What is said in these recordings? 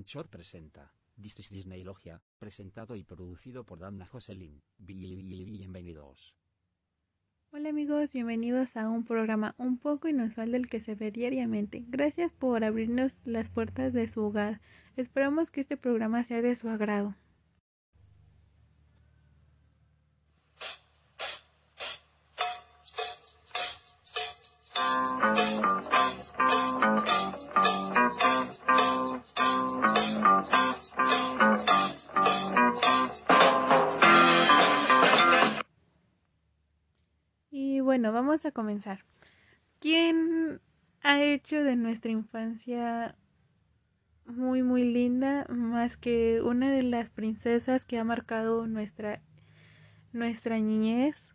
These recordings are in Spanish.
Anchor presenta This is Disney Logia, presentado y producido por Dana Jocelyn. Bienvenidos. Hola amigos, bienvenidos a un programa un poco inusual del que se ve diariamente. Gracias por abrirnos las puertas de su hogar. Esperamos que este programa sea de su agrado. Vamos a comenzar. ¿Quién ha hecho de nuestra infancia muy muy linda más que una de las princesas que ha marcado nuestra nuestra niñez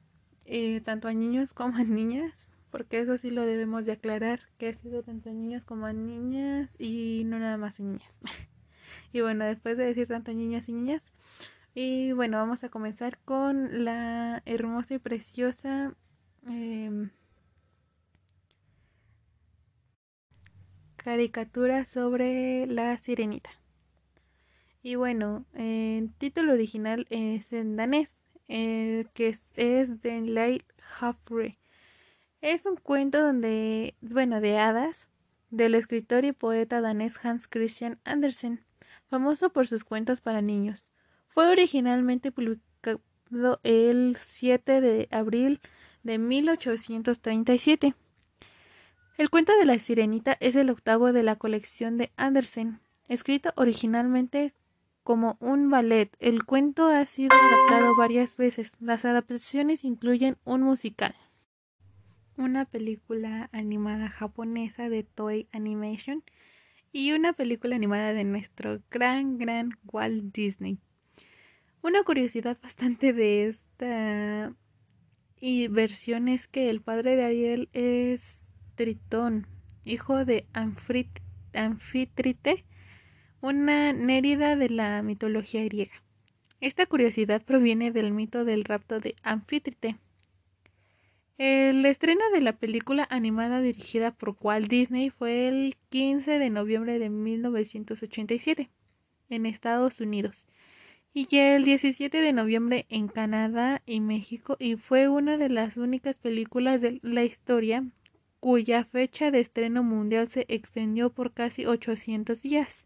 eh, tanto a niños como a niñas porque eso sí lo debemos de aclarar que ha sido tanto a niños como a niñas y no nada más a niñas y bueno después de decir tanto a niños y niñas y bueno vamos a comenzar con la hermosa y preciosa eh, caricatura sobre la sirenita. Y bueno, el título original es en danés, eh, que es, es The Light. Es un cuento donde, bueno, de hadas, del escritor y poeta danés Hans Christian Andersen, famoso por sus cuentos para niños. Fue originalmente publicado el 7 de abril de 1837. El cuento de la sirenita es el octavo de la colección de Andersen, escrito originalmente como un ballet. El cuento ha sido adaptado varias veces. Las adaptaciones incluyen un musical, una película animada japonesa de Toei Animation y una película animada de nuestro gran, gran Walt Disney. Una curiosidad bastante de esta y versión es que el padre de Ariel es Tritón, hijo de Anfitrite, una nérida de la mitología griega. Esta curiosidad proviene del mito del rapto de Anfitrite. El estreno de la película animada dirigida por Walt Disney fue el 15 de noviembre de 1987 en Estados Unidos y el 17 de noviembre en Canadá y México y fue una de las únicas películas de la historia cuya fecha de estreno mundial se extendió por casi 800 días.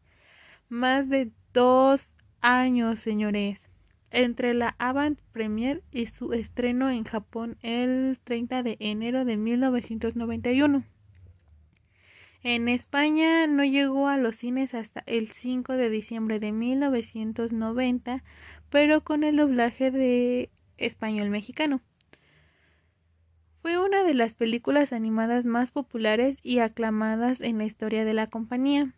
Más de dos años, señores, entre la avant premier y su estreno en Japón el 30 de enero de 1991. En España no llegó a los cines hasta el 5 de diciembre de 1990, pero con el doblaje de español mexicano. Fue una de las películas animadas más populares y aclamadas en la historia de la compañía.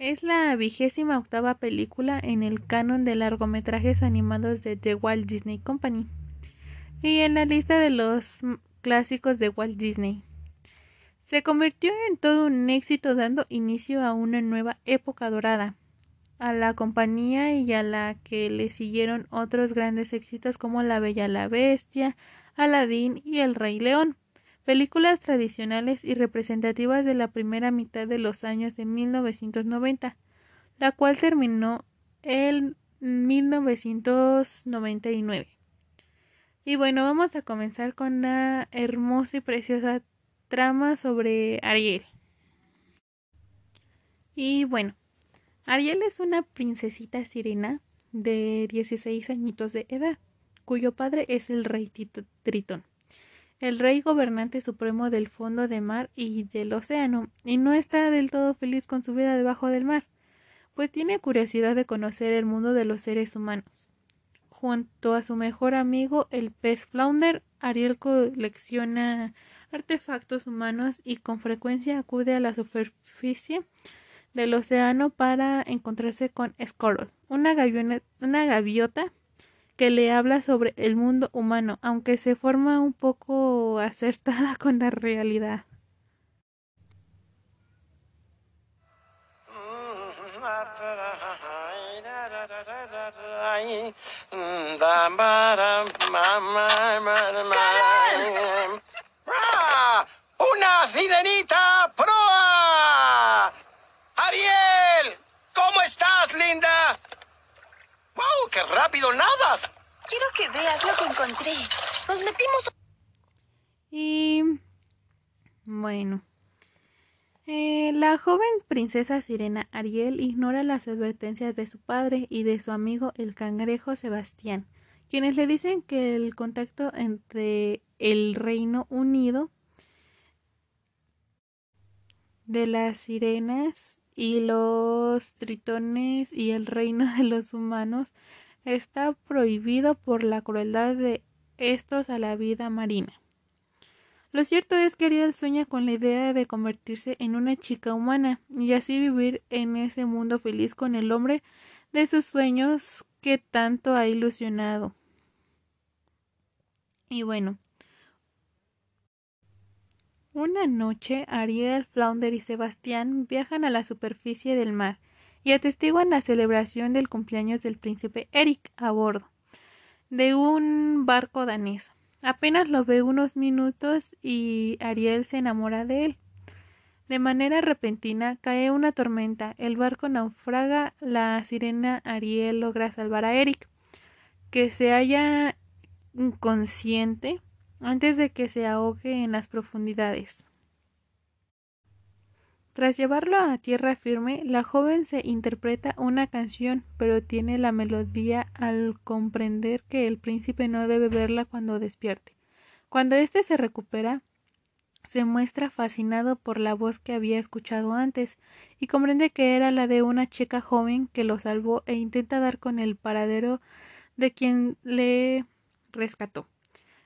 Es la vigésima octava película en el canon de largometrajes animados de The Walt Disney Company y en la lista de los clásicos de Walt Disney. Se convirtió en todo un éxito dando inicio a una nueva época dorada a la compañía y a la que le siguieron otros grandes éxitos como La Bella la Bestia, Aladín y El Rey León, películas tradicionales y representativas de la primera mitad de los años de 1990, la cual terminó en 1999. Y bueno, vamos a comenzar con la hermosa y preciosa trama sobre Ariel. Y bueno, Ariel es una princesita sirena de 16 añitos de edad cuyo padre es el rey Tritón, el rey gobernante supremo del fondo de mar y del océano, y no está del todo feliz con su vida debajo del mar, pues tiene curiosidad de conocer el mundo de los seres humanos. Junto a su mejor amigo, el pez flounder, Ariel colecciona artefactos humanos y con frecuencia acude a la superficie del océano para encontrarse con Squirrel, una, una gaviota que le habla sobre el mundo humano, aunque se forma un poco acertada con la realidad. ¡Una sirenita proa! ¡Ariel! Nadas! Quiero que veas lo que encontré. Nos metimos. Y bueno. Eh, la joven princesa sirena Ariel ignora las advertencias de su padre y de su amigo el cangrejo Sebastián, quienes le dicen que el contacto entre el Reino Unido de las sirenas y los tritones y el reino de los humanos está prohibido por la crueldad de estos a la vida marina. Lo cierto es que Ariel sueña con la idea de convertirse en una chica humana y así vivir en ese mundo feliz con el hombre de sus sueños que tanto ha ilusionado. Y bueno, una noche Ariel, Flounder y Sebastián viajan a la superficie del mar y atestiguan la celebración del cumpleaños del príncipe Eric a bordo de un barco danés. Apenas lo ve unos minutos y Ariel se enamora de él. De manera repentina cae una tormenta, el barco naufraga, la sirena Ariel logra salvar a Eric, que se halla inconsciente antes de que se ahogue en las profundidades. Tras llevarlo a tierra firme, la joven se interpreta una canción, pero tiene la melodía al comprender que el príncipe no debe verla cuando despierte. Cuando éste se recupera, se muestra fascinado por la voz que había escuchado antes y comprende que era la de una chica joven que lo salvó e intenta dar con el paradero de quien le rescató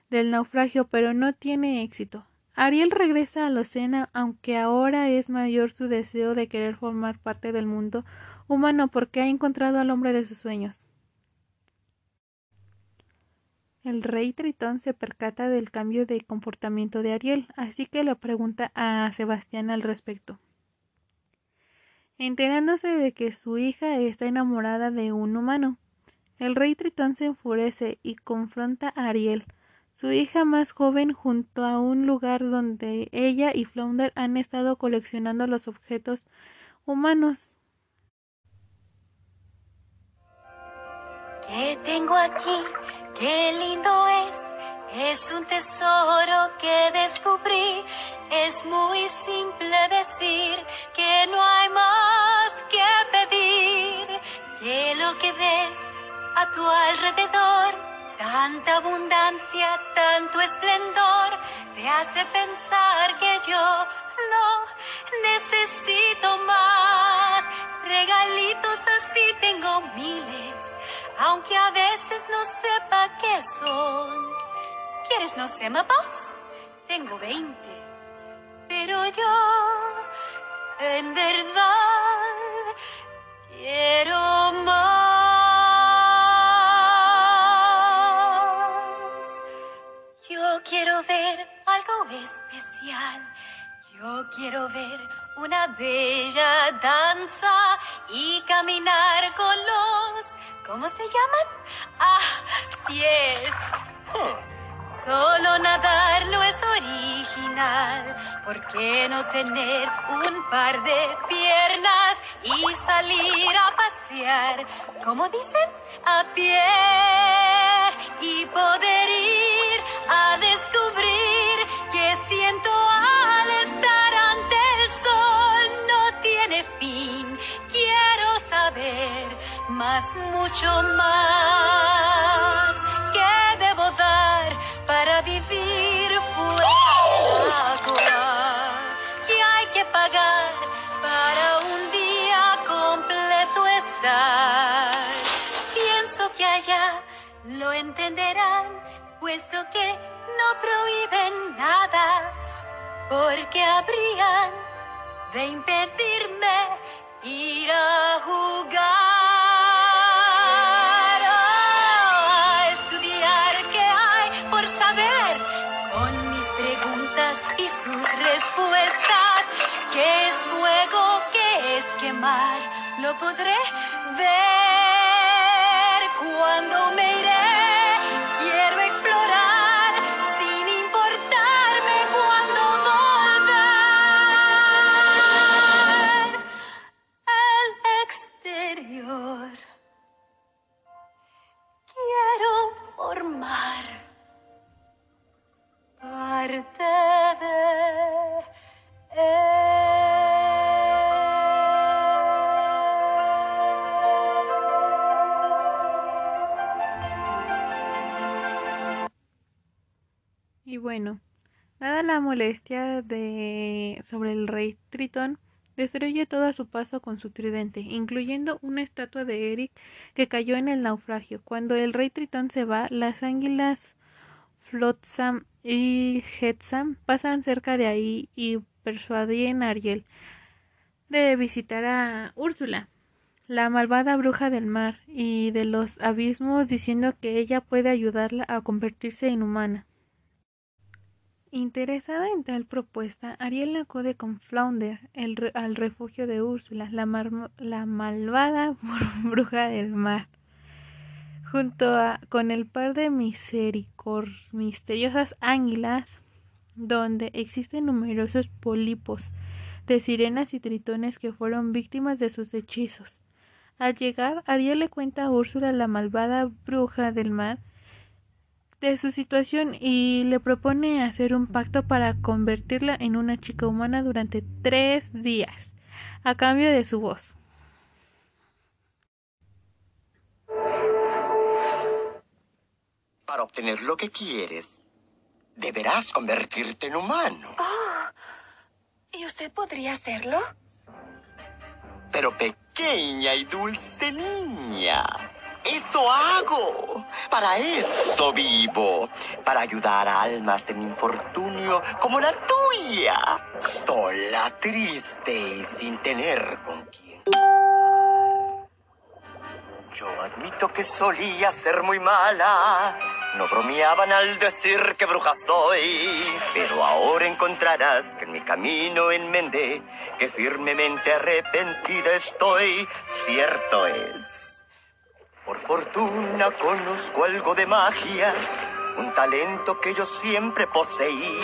del naufragio, pero no tiene éxito. Ariel regresa a la escena, aunque ahora es mayor su deseo de querer formar parte del mundo humano porque ha encontrado al hombre de sus sueños. El rey Tritón se percata del cambio de comportamiento de Ariel, así que le pregunta a Sebastián al respecto. Enterándose de que su hija está enamorada de un humano, el rey Tritón se enfurece y confronta a Ariel, su hija más joven junto a un lugar donde ella y Flounder han estado coleccionando los objetos humanos. ¿Qué tengo aquí? ¡Qué lindo es! Es un tesoro que descubrí. Es muy simple decir que no hay más que pedir. Que lo que ves a tu alrededor Tanta abundancia, tanto esplendor, te hace pensar que yo no necesito más. Regalitos así tengo miles, aunque a veces no sepa qué son. ¿Quieres no sé, Boss? Tengo veinte, pero yo en verdad quiero más. Quiero ver algo especial. Yo quiero ver una bella danza y caminar con los... ¿Cómo se llaman? Ah, pies. Solo nadar no es original. ¿Por qué no tener un par de piernas y salir a pasear? ¿Cómo dicen? A pie y poder ir más, mucho más. ¿Qué debo dar para vivir fuera del? ¿Qué hay que pagar para un día completo estar? Pienso que allá lo entenderán puesto que no prohíben nada, porque habrían de impedirme ir a jugar. Respuestas. ¿Qué es fuego? ¿Qué es quemar? Lo podré ver cuando me iré. Bueno, nada la molestia de sobre el rey Tritón, destruye todo a su paso con su tridente, incluyendo una estatua de Eric que cayó en el naufragio. Cuando el rey Tritón se va, las águilas Flotsam y Jetsam pasan cerca de ahí y persuaden a Ariel de visitar a Úrsula, la malvada bruja del mar y de los abismos, diciendo que ella puede ayudarla a convertirse en humana. Interesada en tal propuesta, Ariel acude con Flounder al refugio de Úrsula, la, la malvada bruja del mar, junto a, con el par de misteriosas águilas, donde existen numerosos pólipos de sirenas y tritones que fueron víctimas de sus hechizos. Al llegar, Ariel le cuenta a Úrsula, la malvada bruja del mar, de su situación y le propone hacer un pacto para convertirla en una chica humana durante tres días, a cambio de su voz. Para obtener lo que quieres, deberás convertirte en humano. Oh, ¿Y usted podría hacerlo? Pero pequeña y dulce niña. Eso hago. Para eso vivo. Para ayudar a almas en infortunio como la tuya. Sola, triste y sin tener con quién. Yo admito que solía ser muy mala. No bromeaban al decir que bruja soy. Pero ahora encontrarás que en mi camino enmendé, que firmemente arrepentida estoy. Cierto es. Por fortuna conozco algo de magia, un talento que yo siempre poseí.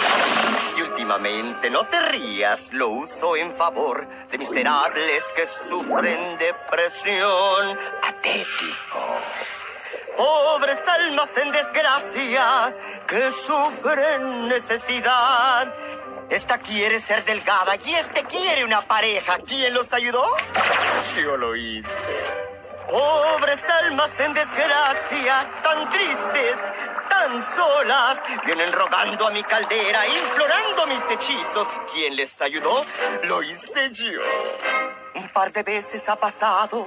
Y últimamente, no te rías, lo uso en favor de miserables que sufren depresión. Patético. Pobres almas en desgracia que sufren necesidad. Esta quiere ser delgada y este quiere una pareja. ¿Quién los ayudó? Yo lo hice. Pobres almas en desgracia, tan tristes, tan solas, vienen rogando a mi caldera, implorando mis hechizos. ¿Quién les ayudó? Lo hice yo. Un par de veces ha pasado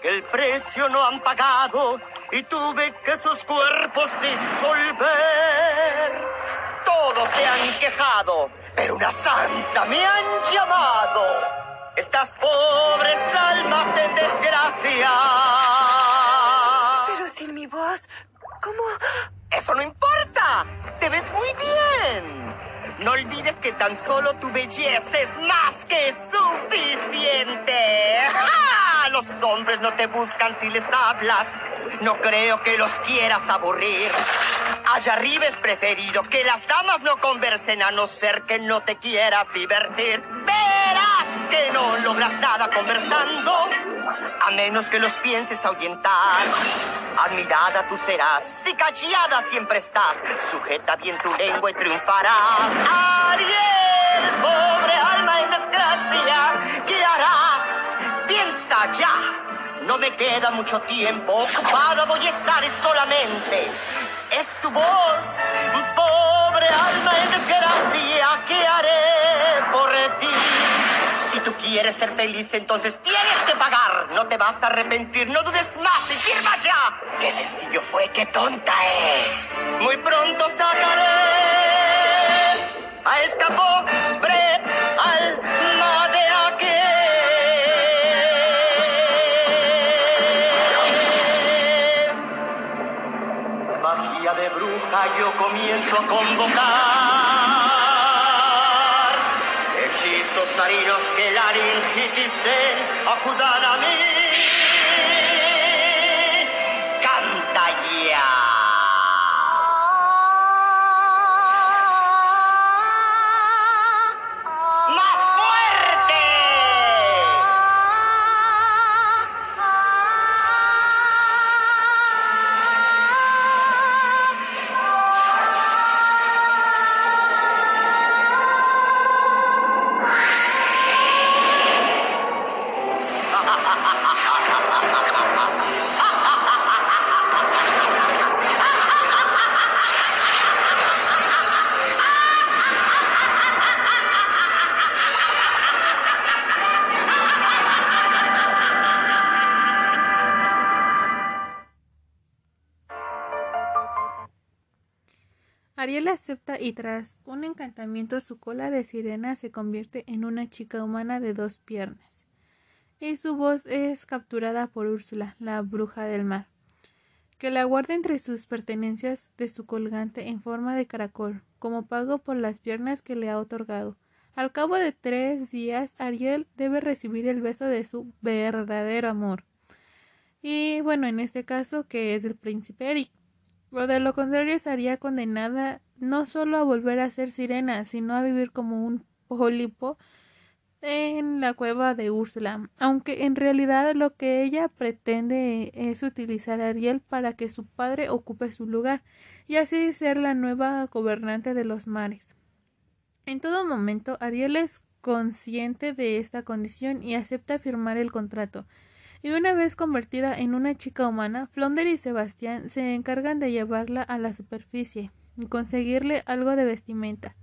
que el precio no han pagado y tuve que sus cuerpos disolver. Todos se han quejado, pero una santa me han llamado estas pobres almas en desgracia. Pero sin mi voz, ¿cómo? Eso no importa. Te ves muy bien. No olvides que tan solo tu belleza es más que suficiente. Los hombres no te buscan si les hablas. No creo que los quieras aburrir. Allá arriba es preferido que las damas no conversen a no ser que no te quieras divertir. Que no logras nada conversando, a menos que los pienses ahuyentar. Admirada tú serás, si callada siempre estás, sujeta bien tu lengua y triunfarás. Ariel, pobre alma en desgracia, ¿qué harás? Piensa ya. No me queda mucho tiempo, ocupada voy a estar solamente. Es tu voz, pobre alma en desgracia, ¿qué haré por ti? Si tú quieres ser feliz, entonces tienes que pagar. No te vas a arrepentir, no dudes más y firma ya. Qué sencillo fue, qué tonta es. Muy pronto sacaré a esta den acudan a mí. Ariel acepta y tras un encantamiento su cola de sirena se convierte en una chica humana de dos piernas. Y su voz es capturada por Úrsula, la bruja del mar, que la guarda entre sus pertenencias de su colgante en forma de caracol, como pago por las piernas que le ha otorgado. Al cabo de tres días, Ariel debe recibir el beso de su verdadero amor. Y bueno, en este caso, que es el príncipe Eric. O de lo contrario estaría condenada no solo a volver a ser sirena, sino a vivir como un pólipo en la cueva de Úrsula, aunque en realidad lo que ella pretende es utilizar a Ariel para que su padre ocupe su lugar y así ser la nueva gobernante de los mares. En todo momento, Ariel es consciente de esta condición y acepta firmar el contrato, y una vez convertida en una chica humana, Flonder y Sebastián se encargan de llevarla a la superficie y conseguirle algo de vestimenta.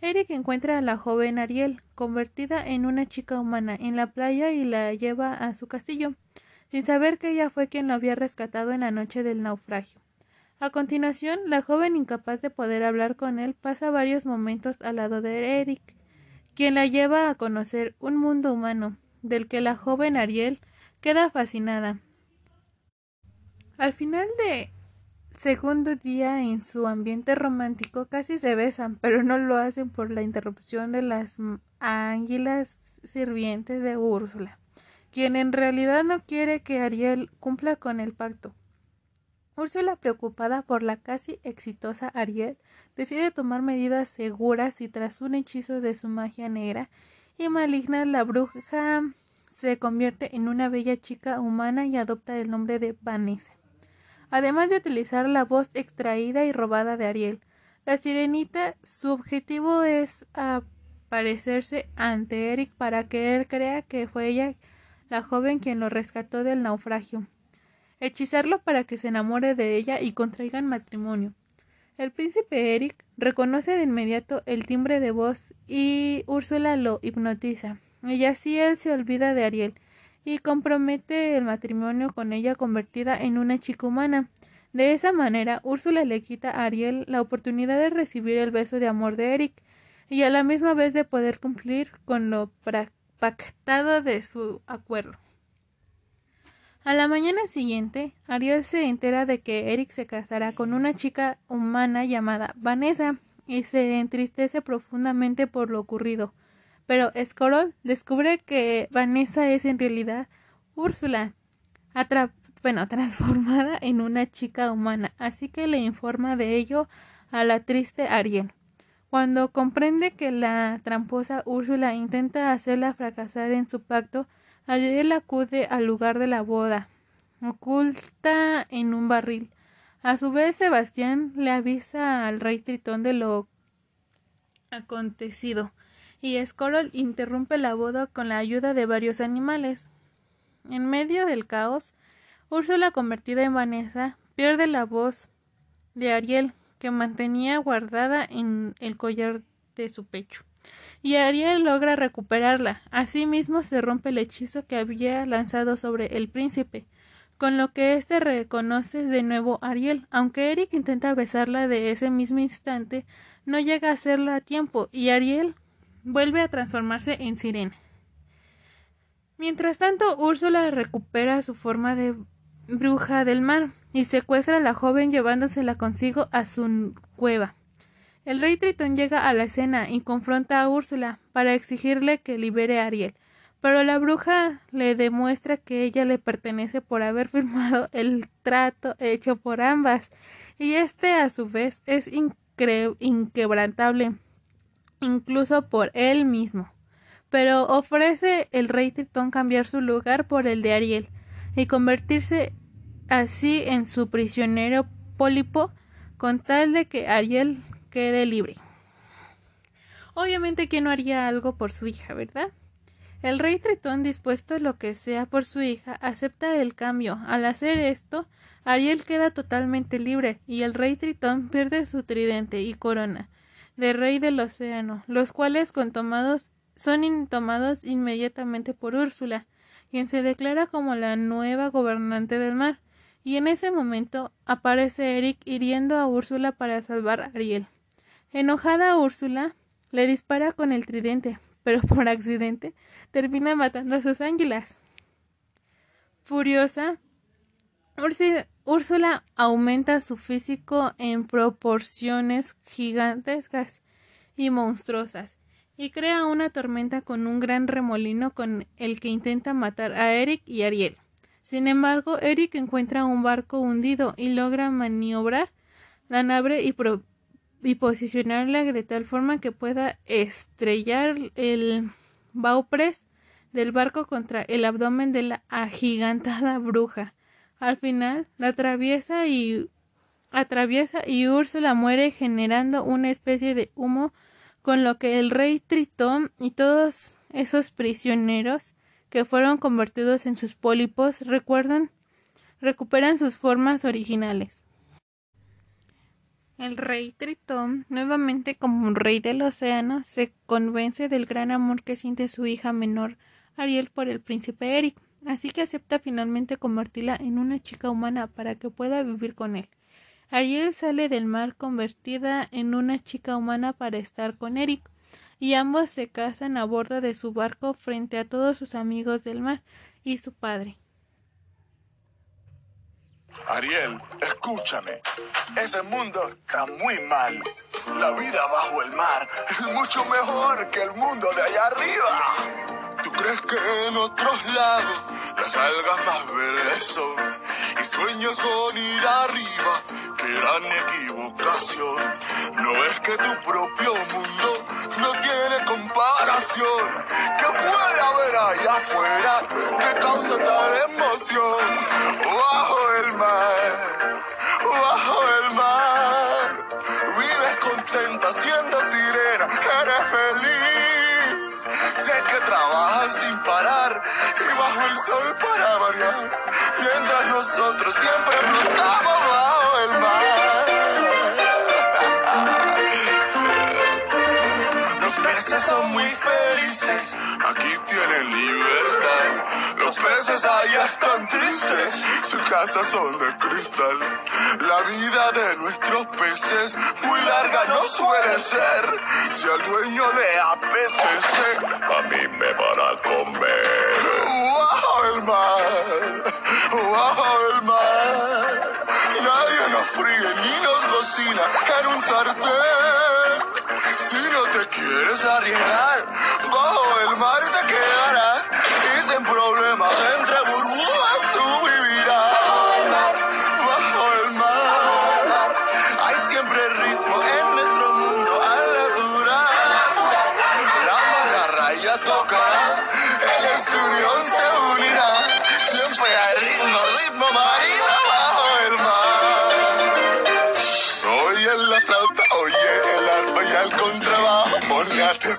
Eric encuentra a la joven Ariel, convertida en una chica humana, en la playa y la lleva a su castillo, sin saber que ella fue quien lo había rescatado en la noche del naufragio. A continuación, la joven incapaz de poder hablar con él pasa varios momentos al lado de Eric, quien la lleva a conocer un mundo humano, del que la joven Ariel queda fascinada. Al final de segundo día en su ambiente romántico casi se besan, pero no lo hacen por la interrupción de las águilas sirvientes de Úrsula, quien en realidad no quiere que Ariel cumpla con el pacto. Úrsula, preocupada por la casi exitosa Ariel, decide tomar medidas seguras y tras un hechizo de su magia negra y maligna la bruja se convierte en una bella chica humana y adopta el nombre de Vanessa. Además de utilizar la voz extraída y robada de Ariel, la sirenita su objetivo es aparecerse ante Eric para que él crea que fue ella la joven quien lo rescató del naufragio, hechizarlo para que se enamore de ella y contraigan matrimonio. El príncipe Eric reconoce de inmediato el timbre de voz y Úrsula lo hipnotiza y así él se olvida de Ariel y compromete el matrimonio con ella convertida en una chica humana. De esa manera, Úrsula le quita a Ariel la oportunidad de recibir el beso de amor de Eric y a la misma vez de poder cumplir con lo pactado de su acuerdo. A la mañana siguiente, Ariel se entera de que Eric se casará con una chica humana llamada Vanessa y se entristece profundamente por lo ocurrido pero Scorol descubre que Vanessa es en realidad Úrsula, bueno, transformada en una chica humana, así que le informa de ello a la triste Ariel. Cuando comprende que la tramposa Úrsula intenta hacerla fracasar en su pacto, Ariel acude al lugar de la boda, oculta en un barril. A su vez, Sebastián le avisa al rey Tritón de lo acontecido y Scorol interrumpe la boda con la ayuda de varios animales. En medio del caos, Úrsula, convertida en Vanessa, pierde la voz de Ariel, que mantenía guardada en el collar de su pecho. Y Ariel logra recuperarla. Asimismo se rompe el hechizo que había lanzado sobre el príncipe, con lo que éste reconoce de nuevo a Ariel. Aunque Eric intenta besarla de ese mismo instante, no llega a hacerlo a tiempo, y Ariel vuelve a transformarse en sirena. Mientras tanto, Úrsula recupera su forma de bruja del mar y secuestra a la joven llevándosela consigo a su cueva. El rey Tritón llega a la escena y confronta a Úrsula para exigirle que libere a Ariel, pero la bruja le demuestra que ella le pertenece por haber firmado el trato hecho por ambas, y este a su vez es inquebrantable incluso por él mismo. Pero ofrece el rey Tritón cambiar su lugar por el de Ariel y convertirse así en su prisionero pólipo con tal de que Ariel quede libre. Obviamente que no haría algo por su hija, ¿verdad? El rey Tritón, dispuesto a lo que sea por su hija, acepta el cambio. Al hacer esto, Ariel queda totalmente libre y el rey Tritón pierde su tridente y corona de rey del océano, los cuales son tomados inmediatamente por Úrsula, quien se declara como la nueva gobernante del mar, y en ese momento aparece Eric hiriendo a Úrsula para salvar a Ariel. Enojada Úrsula le dispara con el tridente, pero por accidente termina matando a sus águilas. Furiosa, Úrsula aumenta su físico en proporciones gigantescas y monstruosas y crea una tormenta con un gran remolino con el que intenta matar a Eric y Ariel. Sin embargo, Eric encuentra un barco hundido y logra maniobrar la nave y, y posicionarla de tal forma que pueda estrellar el baupress del barco contra el abdomen de la agigantada bruja. Al final, la atraviesa y atraviesa y muere generando una especie de humo con lo que el rey Tritón y todos esos prisioneros que fueron convertidos en sus pólipos recuerdan recuperan sus formas originales. El rey Tritón, nuevamente como rey del océano, se convence del gran amor que siente su hija menor Ariel por el príncipe Eric, así que acepta finalmente convertirla en una chica humana para que pueda vivir con él. Ariel sale del mar convertida en una chica humana para estar con Eric, y ambos se casan a bordo de su barco frente a todos sus amigos del mar y su padre. Ariel, escúchame. Ese mundo está muy mal. La vida bajo el mar es mucho mejor que el mundo de allá arriba. ¿Tú crees que en otros lados las algas más verdes son? Y sueños con ir arriba, qué gran equivocación. No es que tu propio mundo no tiene comparación. ¿Qué puede haber allá afuera que causa tal emoción? Bajo el mar, bajo el mar, vives contenta siendo sirena, eres feliz. Sé que trabajas sin parar y bajo el sol para variar, mientras nosotros siempre flotamos bajo el mar. Los peces son muy felices, aquí tienen libertad. Los peces allá están tristes, sus casas son de cristal. La vida de nuestros peces muy larga no suele ser. Si al dueño le apetece, a mí me van a comer. ¡Bajo el mar! ¡Bajo el mar! Nadie nos fríe ni nos cocina en un sartén. Si no te quieres arriesgar, bajo el mar te quedarás y sin problemas entre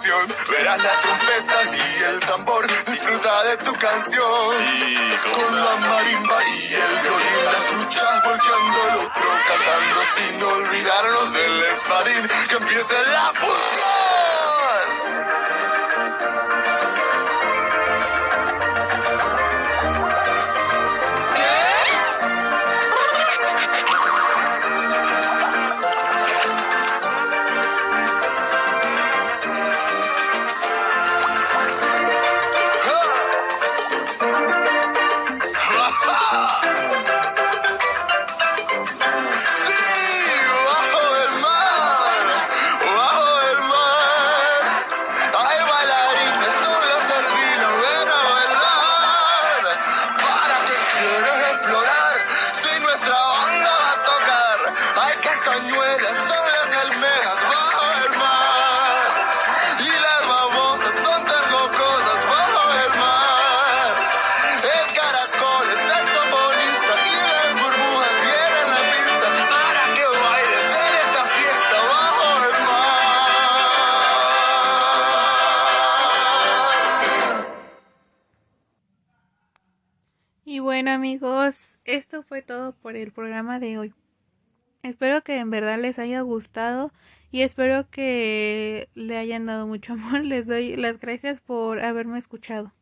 Verás las trompetas y el tambor, disfruta de tu canción. Con la marimba y el violín, las truchas volteando el otro, cantando sin olvidarnos del espadín. Que empiece la fusión. Esto fue todo por el programa de hoy. Espero que en verdad les haya gustado y espero que le hayan dado mucho amor. Les doy las gracias por haberme escuchado.